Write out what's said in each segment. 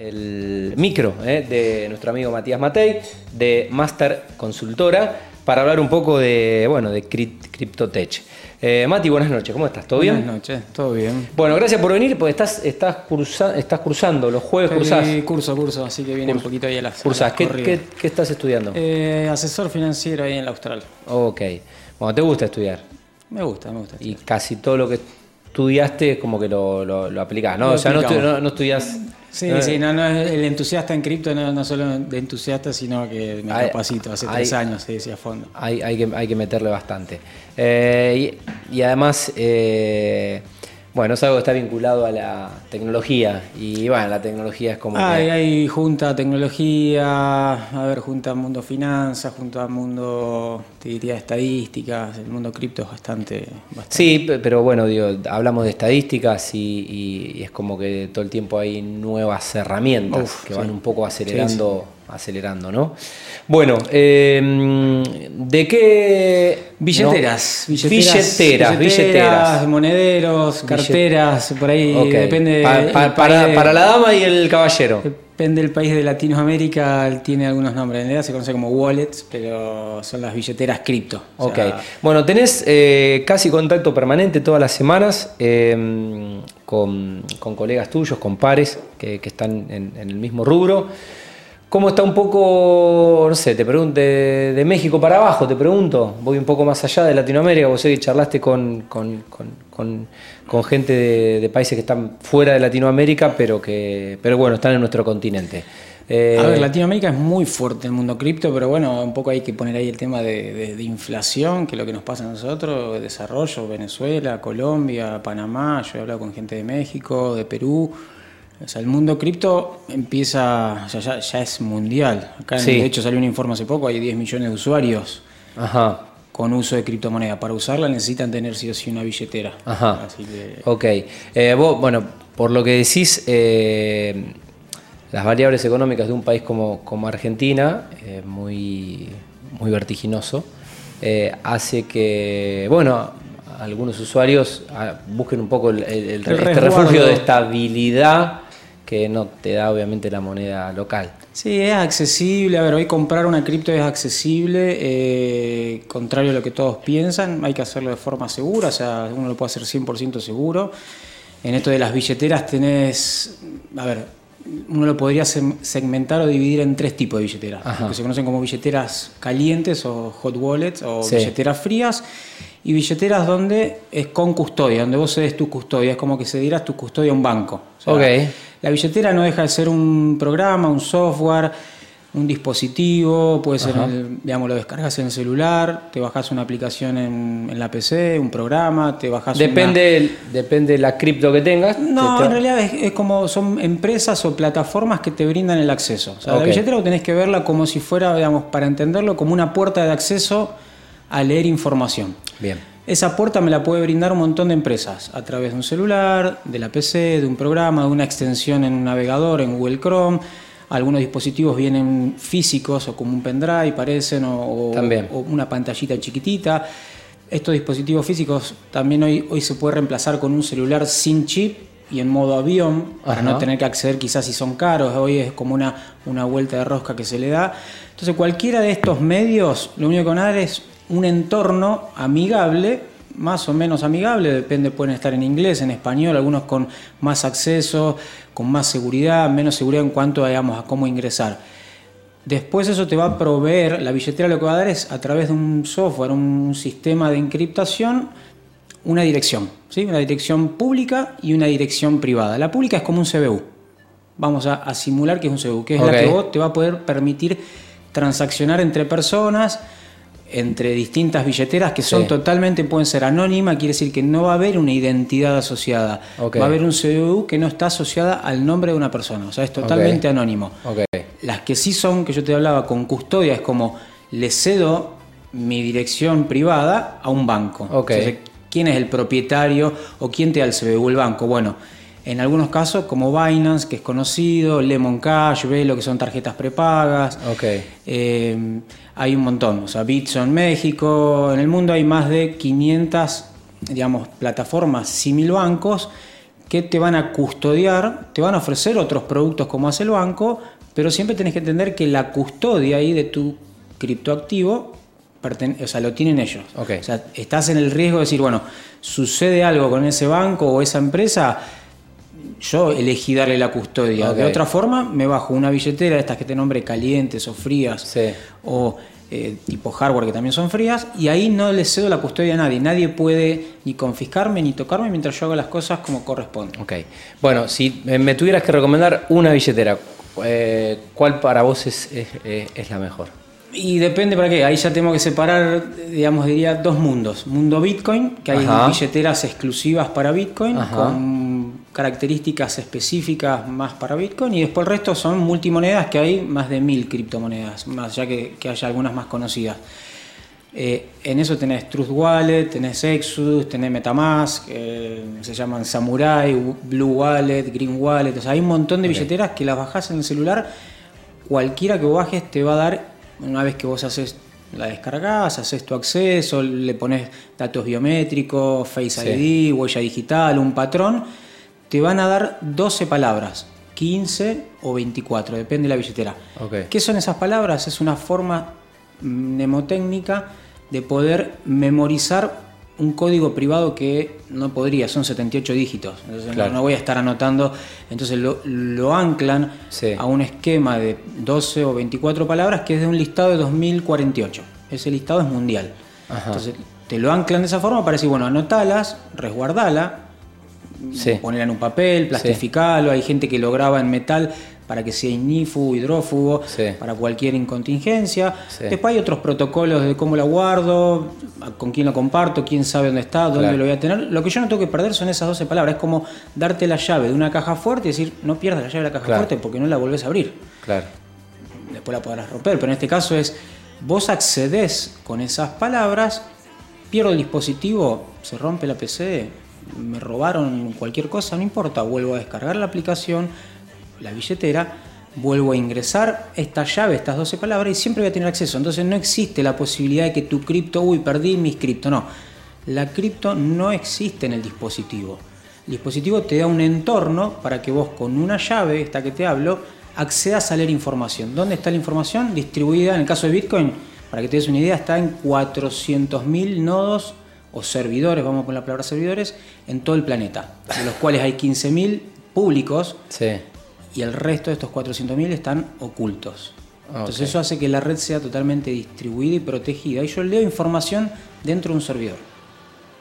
el micro eh, de nuestro amigo Matías Matei, de Master Consultora, para hablar un poco de, bueno, de CryptoTech. Eh, Mati, buenas noches, ¿cómo estás? ¿Todo bien? Buenas noches, todo bien. Bueno, gracias por venir, porque estás, estás, estás cursando, los jueves cursás. curso, curso, así que viene un poquito ahí a las. Cursás, ¿Qué, qué, estás estudiando? Eh, asesor financiero ahí en la Austral. Ok. Bueno, ¿te gusta estudiar? Me gusta, me gusta. Y casi todo lo que estudiaste es como que lo, lo, aplicás, ¿no? o sea, no, no, no estudias Sí, sí, no, no, el entusiasta en cripto no, no solo de entusiasta, sino que me capacito hace tres años, sí, sí, a fondo. Hay, hay, que, hay que meterle bastante. Eh, y, además, eh, bueno, es algo que está vinculado a la tecnología. Y bueno, la tecnología es como. Hay, hay junta tecnología, a ver, junta mundo finanzas, junta mundo, te diría, estadísticas. El mundo cripto es bastante, Sí, pero bueno, digo, hablamos de estadísticas y, es como que todo el tiempo hay nuevas herramientas que van un poco acelerando acelerando, ¿no? Bueno, em, ¿de qué? Billeteras, billeteras, billeteras, monederos, carteras, por ahí depende. para, la dama y el caballero. Depende del país de Latinoamérica, tiene algunos nombres. En realidad se conoce como wallets, pero son las billeteras cripto. Ok. bueno, tenés eh, casi contacto permanente todas las semanas em, con, colegas tuyos, con pares que, están en el mismo rubro. ¿Cómo está un poco, no sé, te pregunto, de, México para abajo, te pregunto? Voy un poco más allá de Latinoamérica, vos sé que charlaste con, gente de, países que están fuera de Latinoamérica, pero que pero bueno, están en nuestro continente. Eh, a ver, Latinoamérica es muy fuerte el mundo cripto, pero bueno, un poco hay que poner ahí el tema de, inflación, que es lo que nos pasa a nosotros, desarrollo, Venezuela, Colombia, Panamá, yo he hablado con gente de México, de Perú. O sea, el mundo cripto empieza, o sea, ya, es mundial. Acá, de hecho, salió un informe hace poco, hay 10 millones de usuarios con uso de criptomoneda. Para usarla necesitan tener sí o sí una billetera. Ajá. Ok. Eh, vos, bueno, por lo que decís, eh, las variables económicas de un país como, como Argentina, eh, muy, muy vertiginoso, hace que, bueno, algunos usuarios ah, busquen un poco el, este refugio de estabilidad que no te da obviamente la moneda local. Sí, es accesible. A ver, hoy comprar una cripto es accesible, eh, contrario a lo que todos piensan. Hay que hacerlo de forma segura, o sea, uno lo puede hacer 100% seguro. En esto de las billeteras tenés, a ver, uno lo podría segmentar o dividir en tres tipos de billeteras, que se conocen como billeteras calientes o hot wallets o billeteras frías y billeteras donde es con custodia, donde vos cedes tu custodia, es como que se dieras tu custodia a un banco. La billetera no deja de ser un programa, un software, un dispositivo, puede ser, digamos, lo descargas en el celular, te bajas una aplicación en, la PC, un programa, te bajas Depende, depende de la cripto que tengas. No, en realidad es, como son empresas o plataformas que te brindan el acceso. O sea, la billetera tenés que verla como si fuera, digamos, para entenderlo, como una puerta de acceso a leer información. Bien. Esa puerta me la puede brindar un montón de empresas, a través de un celular, de la PC, de un programa, de una extensión en un navegador, en Google Chrome. Algunos dispositivos vienen físicos o como un pendrive, parecen, o, una pantallita chiquitita. Estos dispositivos físicos también hoy, hoy se puede reemplazar con un celular sin chip y en modo avión, para no tener que acceder quizás si son caros, hoy es como una, una vuelta de rosca que se le da. Entonces cualquiera de estos medios, lo único que van a dar es un entorno amigable, más o menos amigable, depende, pueden estar en inglés, en español, algunos con más acceso, con más seguridad, menos seguridad en cuanto digamos, a cómo ingresar. Después eso te va a proveer, la billetera lo que va a dar es a través de un software, un sistema de encriptación, una dirección, ¿sí? una dirección pública y una dirección privada. La pública es como un CBU. Vamos a, simular que es un CBU, que es la que vos te va a poder permitir transaccionar entre personas, entre distintas billeteras que son totalmente, pueden ser anónimas, quiere decir que no va a haber una identidad asociada. Va a haber un CBU que no está asociada al nombre de una persona, o sea, es totalmente anónimo. Las que sí son, que yo te hablaba con custodia, es como le cedo mi dirección privada a un banco. ¿Quién es el propietario o quién te da el CBU? El banco. Bueno, en algunos casos, como Binance, que es conocido, Lemon Cash, lo que son tarjetas prepagas. Okay. Eh, hay un montón. O sea, Bitson México. En el mundo hay más de 500, digamos, plataformas, simil bancos que te van a custodiar, te van a ofrecer otros productos como hace el banco, pero siempre tenés que entender que la custodia ahí de tu criptoactivo o sea, lo tienen ellos. O sea, estás en el riesgo de decir, bueno, sucede algo con ese banco o esa empresa, yo elegí darle la custodia. De otra forma, me bajo una billetera estas que te nombre calientes o frías, o eh, tipo hardware que también son frías, y ahí no le cedo la custodia a nadie. Nadie puede ni confiscarme ni tocarme mientras yo haga las cosas como corresponde. Ok. Bueno, si me tuvieras que recomendar una billetera, eh, ¿cuál para vos es, es la mejor? Y depende para qué. Ahí ya tengo que separar, digamos, diría dos mundos. Mundo Bitcoin, que hay billeteras exclusivas para Bitcoin, con características específicas más para Bitcoin. Y después el resto son multimonedas, que hay más de mil criptomonedas, más ya que, haya algunas más conocidas. Eh, en eso tenés Truth Wallet, tenés Exodus, tenés Metamask, eh, se llaman Samurai, Blue Wallet, Green Wallet. O sea, hay un montón de billeteras que las bajás en el celular. Cualquiera que bajes te va a dar una vez que vos haces la descargas, haces tu acceso, le pones datos biométricos, Face ID, huella digital, un patrón, te van a dar 12 palabras, 15 o 24, depende de la billetera. ¿Qué son esas palabras? Es una forma mnemotécnica de poder memorizar un código privado que no podría, son 78 dígitos. Entonces no, voy a estar anotando. Entonces lo, anclan a un esquema de 12 o 24 palabras que es de un listado de 2048. Ese listado es mundial. Entonces te lo anclan de esa forma para decir, bueno, anotalas, resguardala, ponerla en un papel, plastificalo. Hay gente que lo graba en metal para que sea ignífugo, hidrófugo, para cualquier incontingencia. Después hay otros protocolos de cómo la guardo, con quién lo comparto, quién sabe dónde está, dónde lo voy a tener. Lo que yo no tengo que perder son esas 12 palabras. Es como darte la llave de una caja fuerte y decir, no pierdas la llave de la caja fuerte porque no la volvés a abrir. Claro. Después la podrás romper, pero en este caso es, vos accedes con esas palabras, pierdo el dispositivo, se rompe la PC, me robaron cualquier cosa, no importa, vuelvo a descargar la aplicación la billetera, vuelvo a ingresar esta llave, estas 12 palabras y siempre voy a tener acceso. Entonces no existe la posibilidad de que tu cripto, uy, perdí mis cripto. No, la cripto no existe en el dispositivo. El dispositivo te da un entorno para que vos con una llave, esta que te hablo, accedas a leer información. ¿Dónde está la información? Distribuida, en el caso de Bitcoin, para que te des una idea, está en 400.000 nodos o servidores, vamos con la palabra servidores, en todo el planeta, de los cuales hay 15.000 públicos sí y el resto de estos 400.000 están ocultos. Entonces eso hace que la red sea totalmente distribuida y protegida. Y yo leo información dentro de un servidor.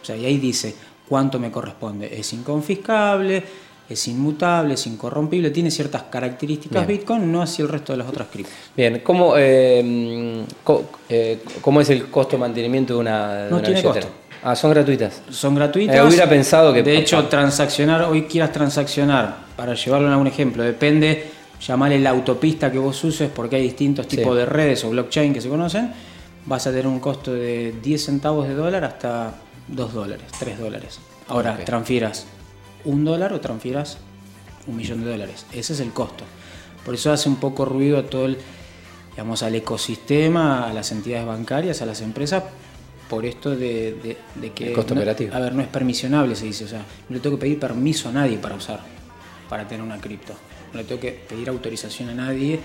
O sea, y ahí dice cuánto me corresponde. Es inconfiscable, es inmutable, es incorrompible, tiene ciertas características Bitcoin, no así el resto de las otras criptos. Bien, ¿cómo, eh, eh, ¿cómo es el costo de mantenimiento de una, no tiene costo. Ah, son gratuitas. Son gratuitas. Eh, hubiera pensado que. De hecho, transaccionar, hoy quieras transaccionar, para llevarlo a un ejemplo, depende, llamarle la autopista que vos uses, porque hay distintos tipos de redes o blockchain que se conocen, vas a tener un costo de 10 centavos de dólar hasta 2 dólares, 3 dólares. Ahora, transfieras un dólar o transfieras un millón de dólares. Ese es el costo. Por eso hace un poco ruido a todo el, digamos, al ecosistema, a las entidades bancarias, a las empresas, por esto de, que... El costo operativo. A ver, no es permisionable, se dice. O sea, no le tengo que pedir permiso a nadie para usar, para tener una cripto. No le tengo que pedir autorización a nadie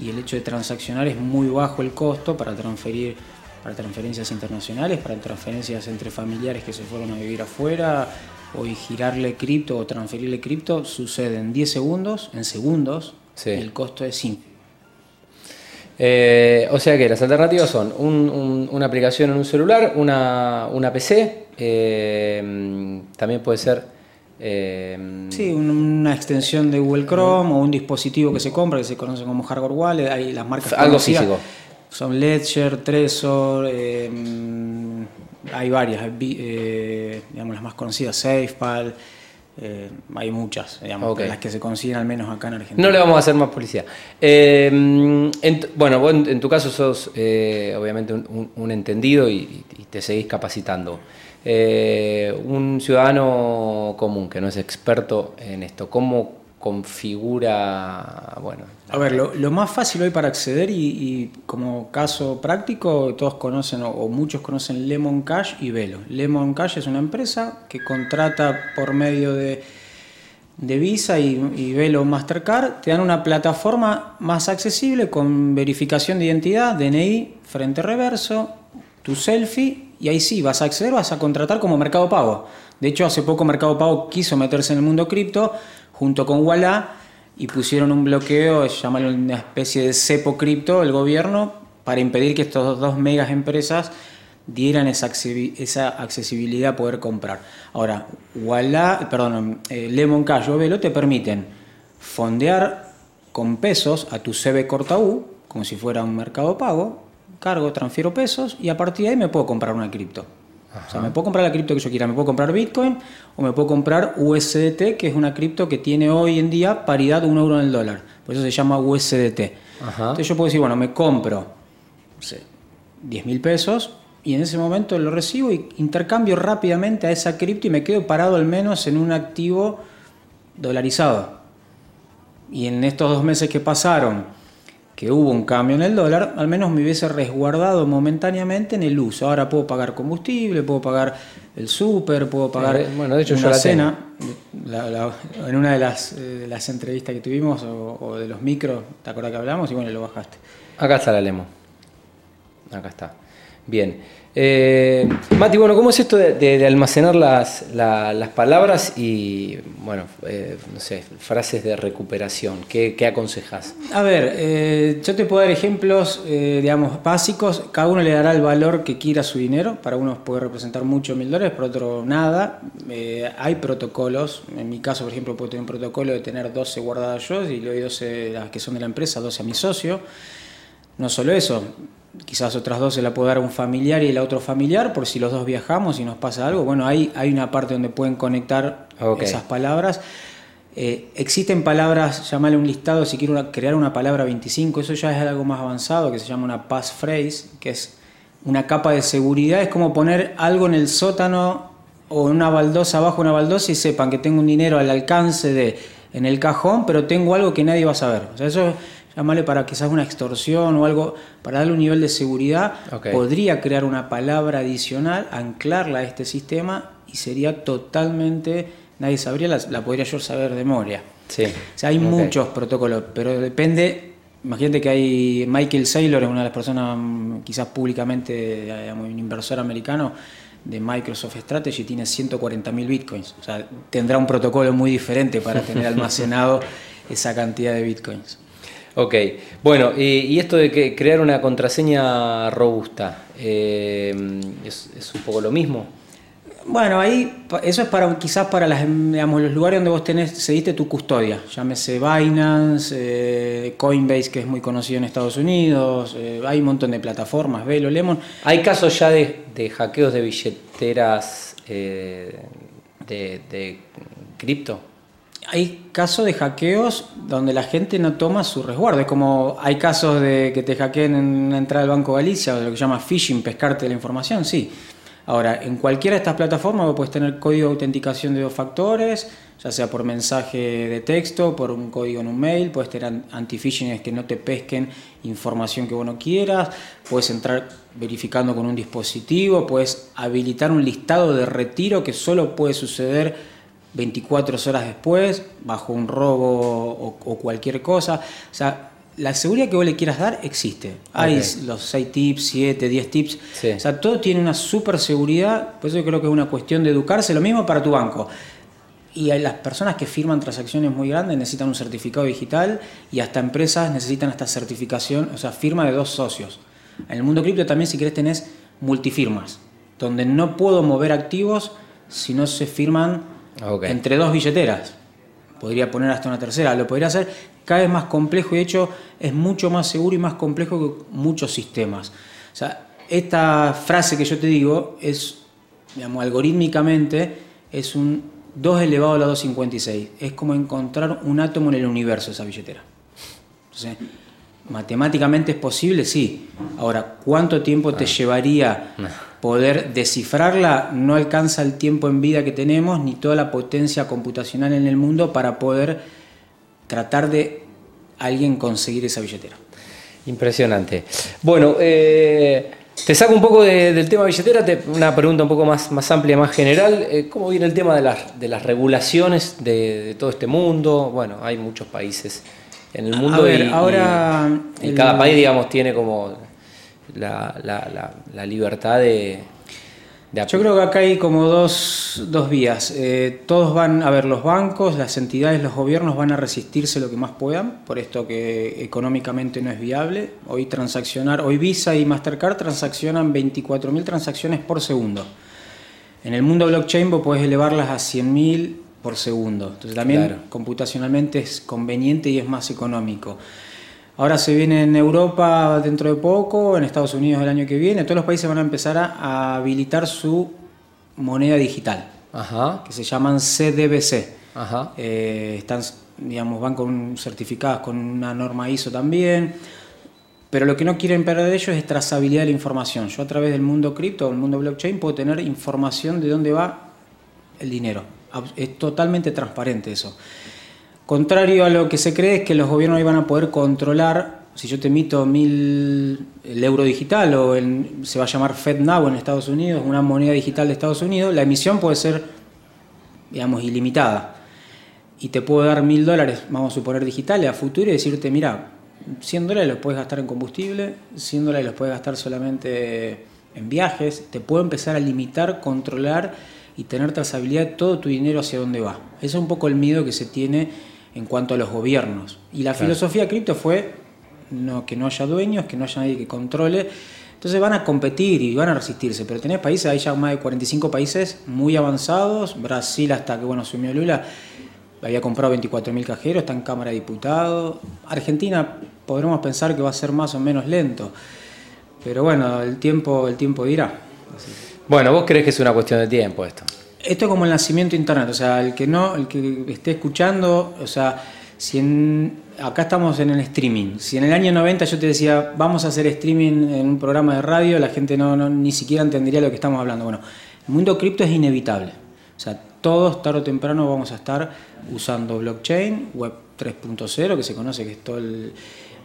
y el hecho de transaccionar es muy bajo el costo para transferir para transferencias internacionales, para transferencias entre familiares que se fueron a vivir afuera, o girarle cripto o transferirle cripto, sucede en 10 segundos, en segundos, y el costo es simple. Eh, o sea que las alternativas son una aplicación en un celular, una, PC, eh, también puede ser... Eh, sí, una extensión de Google Chrome o un dispositivo que se compra que se conoce como hardware wallet, hay las marcas algo físico. Son Ledger, Trezor, hay varias, digamos las más conocidas, SafePal. Eh, hay muchas, digamos, las que se consiguen al menos acá en Argentina. No le vamos a hacer más publicidad. Eh, bueno, vos en, tu caso sos eh, obviamente un, entendido y, y, te seguís capacitando. un ciudadano común que no es experto en esto, ¿cómo configura, bueno... A ver, lo, más fácil hoy para acceder y, como caso práctico, todos conocen o, muchos conocen Lemon Cash y Velo. Lemon Cash es una empresa que contrata por medio de de Visa y, y Velo Mastercard, te dan una plataforma más accesible con verificación de identidad, DNI, frente reverso, tu selfie, y ahí sí, vas a acceder, vas a contratar como Mercado Pago. De hecho, hace poco Mercado Pago quiso meterse en el mundo cripto junto con Walla y pusieron un bloqueo, llaman una especie de cepo cripto, el gobierno, para impedir que estas dos megas empresas dieran esa, accesibilidad a poder comprar. Ahora, Walla, perdón, eh, Lemon Cash o Velo te permiten fondear con pesos a tu CB Corta U, como si fuera un mercado pago, cargo, transfiero pesos y a partir de ahí me puedo comprar una cripto. O sea, me puedo comprar la cripto que yo quiera, me puedo comprar Bitcoin o me puedo comprar USDT, que es una cripto que tiene hoy en día paridad un euro en el dólar. Por eso se llama USDT. Entonces yo puedo decir, bueno, me compro no sé, 10 mil pesos y en ese momento lo recibo y intercambio rápidamente a esa cripto y me quedo parado al menos en un activo dolarizado. Y en estos dos meses que pasaron, que hubo un cambio en el dólar, al menos me hubiese resguardado momentáneamente en el uso. Ahora puedo pagar combustible, puedo pagar el súper, puedo pagar eh, bueno, de hecho, una yo cena. en una de las, eh, las, entrevistas que tuvimos o, de los micros, ¿te acuerdas que hablamos? Y bueno, lo bajaste. Acá está la Lemo. Acá está. Bien. Eh, Mati, bueno, ¿cómo es esto de, almacenar las, palabras y, bueno, eh, no sé, frases de recuperación? ¿Qué, aconsejas? A ver, eh, yo te puedo dar ejemplos, digamos, básicos. Cada uno le dará el valor que quiera su dinero. Para unos puede representar mucho mil dólares, para otro nada. hay protocolos. En mi caso, por ejemplo, puedo tener un protocolo de tener 12 guardadas yo y le doy 12 las que son de la empresa, 12 a mi socio. No solo eso, quizás otras dos se la puedo dar a un familiar y el otro familiar, por si los dos viajamos y nos pasa algo. Bueno, hay, hay una parte donde pueden conectar esas palabras. Eh, existen palabras, llamarle un listado, si quiero crear una palabra 25, eso ya es algo más avanzado, que se llama una passphrase, que es una capa de seguridad, es como poner algo en el sótano o en una baldosa, abajo una baldosa y sepan que tengo un dinero al alcance de en el cajón, pero tengo algo que nadie va a saber. O sea, eso llamarle para quizás una extorsión o algo, para darle un nivel de seguridad, podría crear una palabra adicional, anclarla a este sistema y sería totalmente, nadie sabría, la, podría yo saber de memoria. Sí. O sea, hay muchos protocolos, pero depende, imagínate que hay Michael Saylor, es una de las personas mm, quizás públicamente, un inversor americano, de Microsoft Strategy tiene 140.000 bitcoins. O sea, tendrá un protocolo muy diferente para tener almacenado esa cantidad de bitcoins. Ok, bueno, y, esto de que crear una contraseña robusta, eh, ¿es, un poco lo mismo? Bueno, ahí eso es para quizás para las, digamos, los lugares donde vos tenés, cediste tu custodia, llámese Binance, eh, Coinbase, que es muy conocido en Estados Unidos, eh, hay un montón de plataformas, Velo, Lemon. ¿Hay casos ya de, hackeos de billeteras de, de cripto? Hay casos de hackeos donde la gente no toma su resguardo. Es como hay casos de que te hackeen en la entrada del Banco Galicia, o lo que llama phishing, pescarte la información, sí. Ahora, en cualquiera de estas plataformas vos puedes tener código de autenticación de dos factores, ya sea por mensaje de texto, por un código en un mail, puedes tener anti-phishing que no te pesquen información que vos no quieras, puedes entrar verificando con un dispositivo, puedes habilitar un listado de retiro que solo puede suceder 24 horas después, bajo un robo o, cualquier cosa. O sea, la seguridad que vos le quieras dar existe. Hay los 6 tips, 7, 10 tips. O sea, todo tiene una super seguridad. Por eso yo creo que es una cuestión de educarse. Lo mismo para tu banco. Y las personas que firman transacciones muy grandes necesitan un certificado digital y hasta empresas necesitan esta certificación, o sea, firma de dos socios. En el mundo cripto también si querés tenés multifirmas, donde no puedo mover activos si no se firman entre dos billeteras. Podría poner hasta una tercera, lo podría hacer cada vez más complejo y de hecho es mucho más seguro y más complejo que muchos sistemas. O sea, esta frase que yo te digo es, digamos, algorítmicamente es un 2 elevado a la 256. Es como encontrar un átomo en el universo esa billetera. Matemáticamente es posible, sí. Ahora, ¿cuánto tiempo te ah. llevaría poder descifrarla, no alcanza el tiempo en vida que tenemos ni toda la potencia computacional en el mundo para poder tratar de alguien conseguir esa billetera. Impresionante. Bueno, eh, Te saco un poco del tema billetera, una pregunta un poco más, más amplia, más general. Eh, ¿Cómo viene el tema de las, de las regulaciones de, todo este mundo? Bueno, hay muchos países en el mundo y, ahora y, cada país, digamos, tiene como la, la libertad de, yo creo que acá hay como dos, vías. Eh, todos van, a ver, los bancos, las entidades, los gobiernos van a resistirse lo que más puedan, por esto que económicamente no es viable. Hoy transaccionar, hoy Visa y Mastercard transaccionan 24.000 transacciones por segundo. En el mundo blockchain vos podés elevarlas a 100.000 por segundo. Entonces también computacionalmente es conveniente y es más económico. Ahora se viene en Europa dentro de poco, en Estados Unidos el año que viene, todos los países van a empezar a, habilitar su moneda digital, que se llaman CDBC. Eh, están, digamos, van con certificadas con una norma ISO también, pero lo que no quieren perder de ellos es trazabilidad de la información. Yo a través del mundo cripto, el mundo blockchain, puedo tener información de dónde va el dinero. Es totalmente transparente eso. Contrario a lo que se cree es que los gobiernos iban a poder controlar, si yo te emito mil, el euro digital o se va a llamar FedNow en Estados Unidos, una moneda digital de Estados Unidos, la emisión puede ser, digamos, ilimitada. Y te puedo dar mil dólares, vamos a suponer digitales, a futuro y decirte, mira, 100 dólares los puedes gastar en combustible, 100 dólares los puedes gastar solamente en viajes, te puedo empezar a limitar, controlar y tener trazabilidad de todo tu dinero hacia dónde va. Ese es un poco el miedo que se tiene en cuanto a los gobiernos. Y la filosofía cripto fue no, que no haya dueños, que no haya nadie que controle. Entonces van a competir y van a resistirse, pero tenés países, hay ya más de 45 países muy avanzados, Brasil hasta que bueno asumió Lula había comprado 24.000 cajeros, está en Cámara de Diputados, Argentina podremos pensar que va a ser más o menos lento, pero bueno, el tiempo, el tiempo dirá. Bueno, vos crees que es una cuestión de tiempo esto. Esto es como el nacimiento de Internet, o sea, el que no, el que esté escuchando, o sea, si en, acá estamos en el streaming, si en el año 90 yo te decía, vamos a hacer streaming en un programa de radio, la gente no, ni siquiera entendería lo que estamos hablando. Bueno, el mundo cripto es inevitable, o sea, todos tarde o temprano vamos a estar usando blockchain, web 3.0, que se conoce que es todo el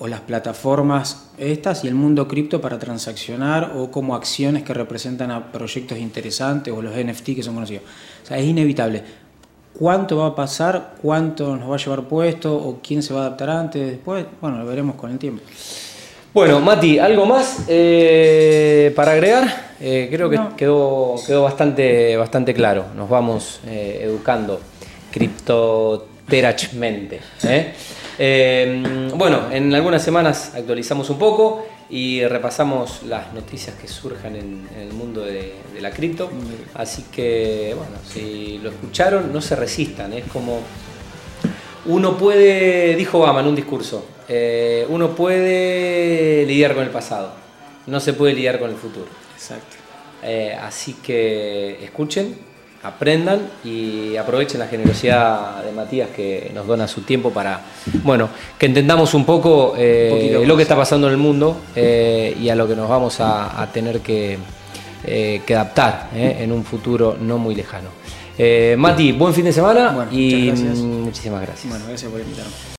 o las plataformas estas y el mundo cripto para transaccionar o como acciones que representan a proyectos interesantes o los NFT que son conocidos. O sea, es inevitable. ¿Cuánto va a pasar? ¿Cuánto nos va a llevar puesto? ¿O quién se va a adaptar antes? Después, bueno, lo veremos con el tiempo. Bueno, Mati, ¿algo más eh, para agregar? Eh, creo que quedó, quedó bastante, bastante claro. Nos vamos eh, educando criptoterachmente. Eh, bueno, en algunas semanas actualizamos un poco y repasamos las noticias que surjan en, el mundo de, la cripto. Así que, bueno, si lo escucharon, no se resistan. Es como uno puede, dijo Obama en un discurso, eh, uno puede lidiar con el pasado, no se puede lidiar con el futuro. Exacto. Eh, así que escuchen, aprendan y aprovechen la generosidad de Matías que nos dona su tiempo para, bueno, que entendamos un poco eh, lo que está pasando en el mundo eh, y a lo que nos vamos a, tener que, eh, que adaptar en un futuro no muy lejano. Mati, buen fin de semana y muchísimas gracias. Bueno, gracias por invitarme.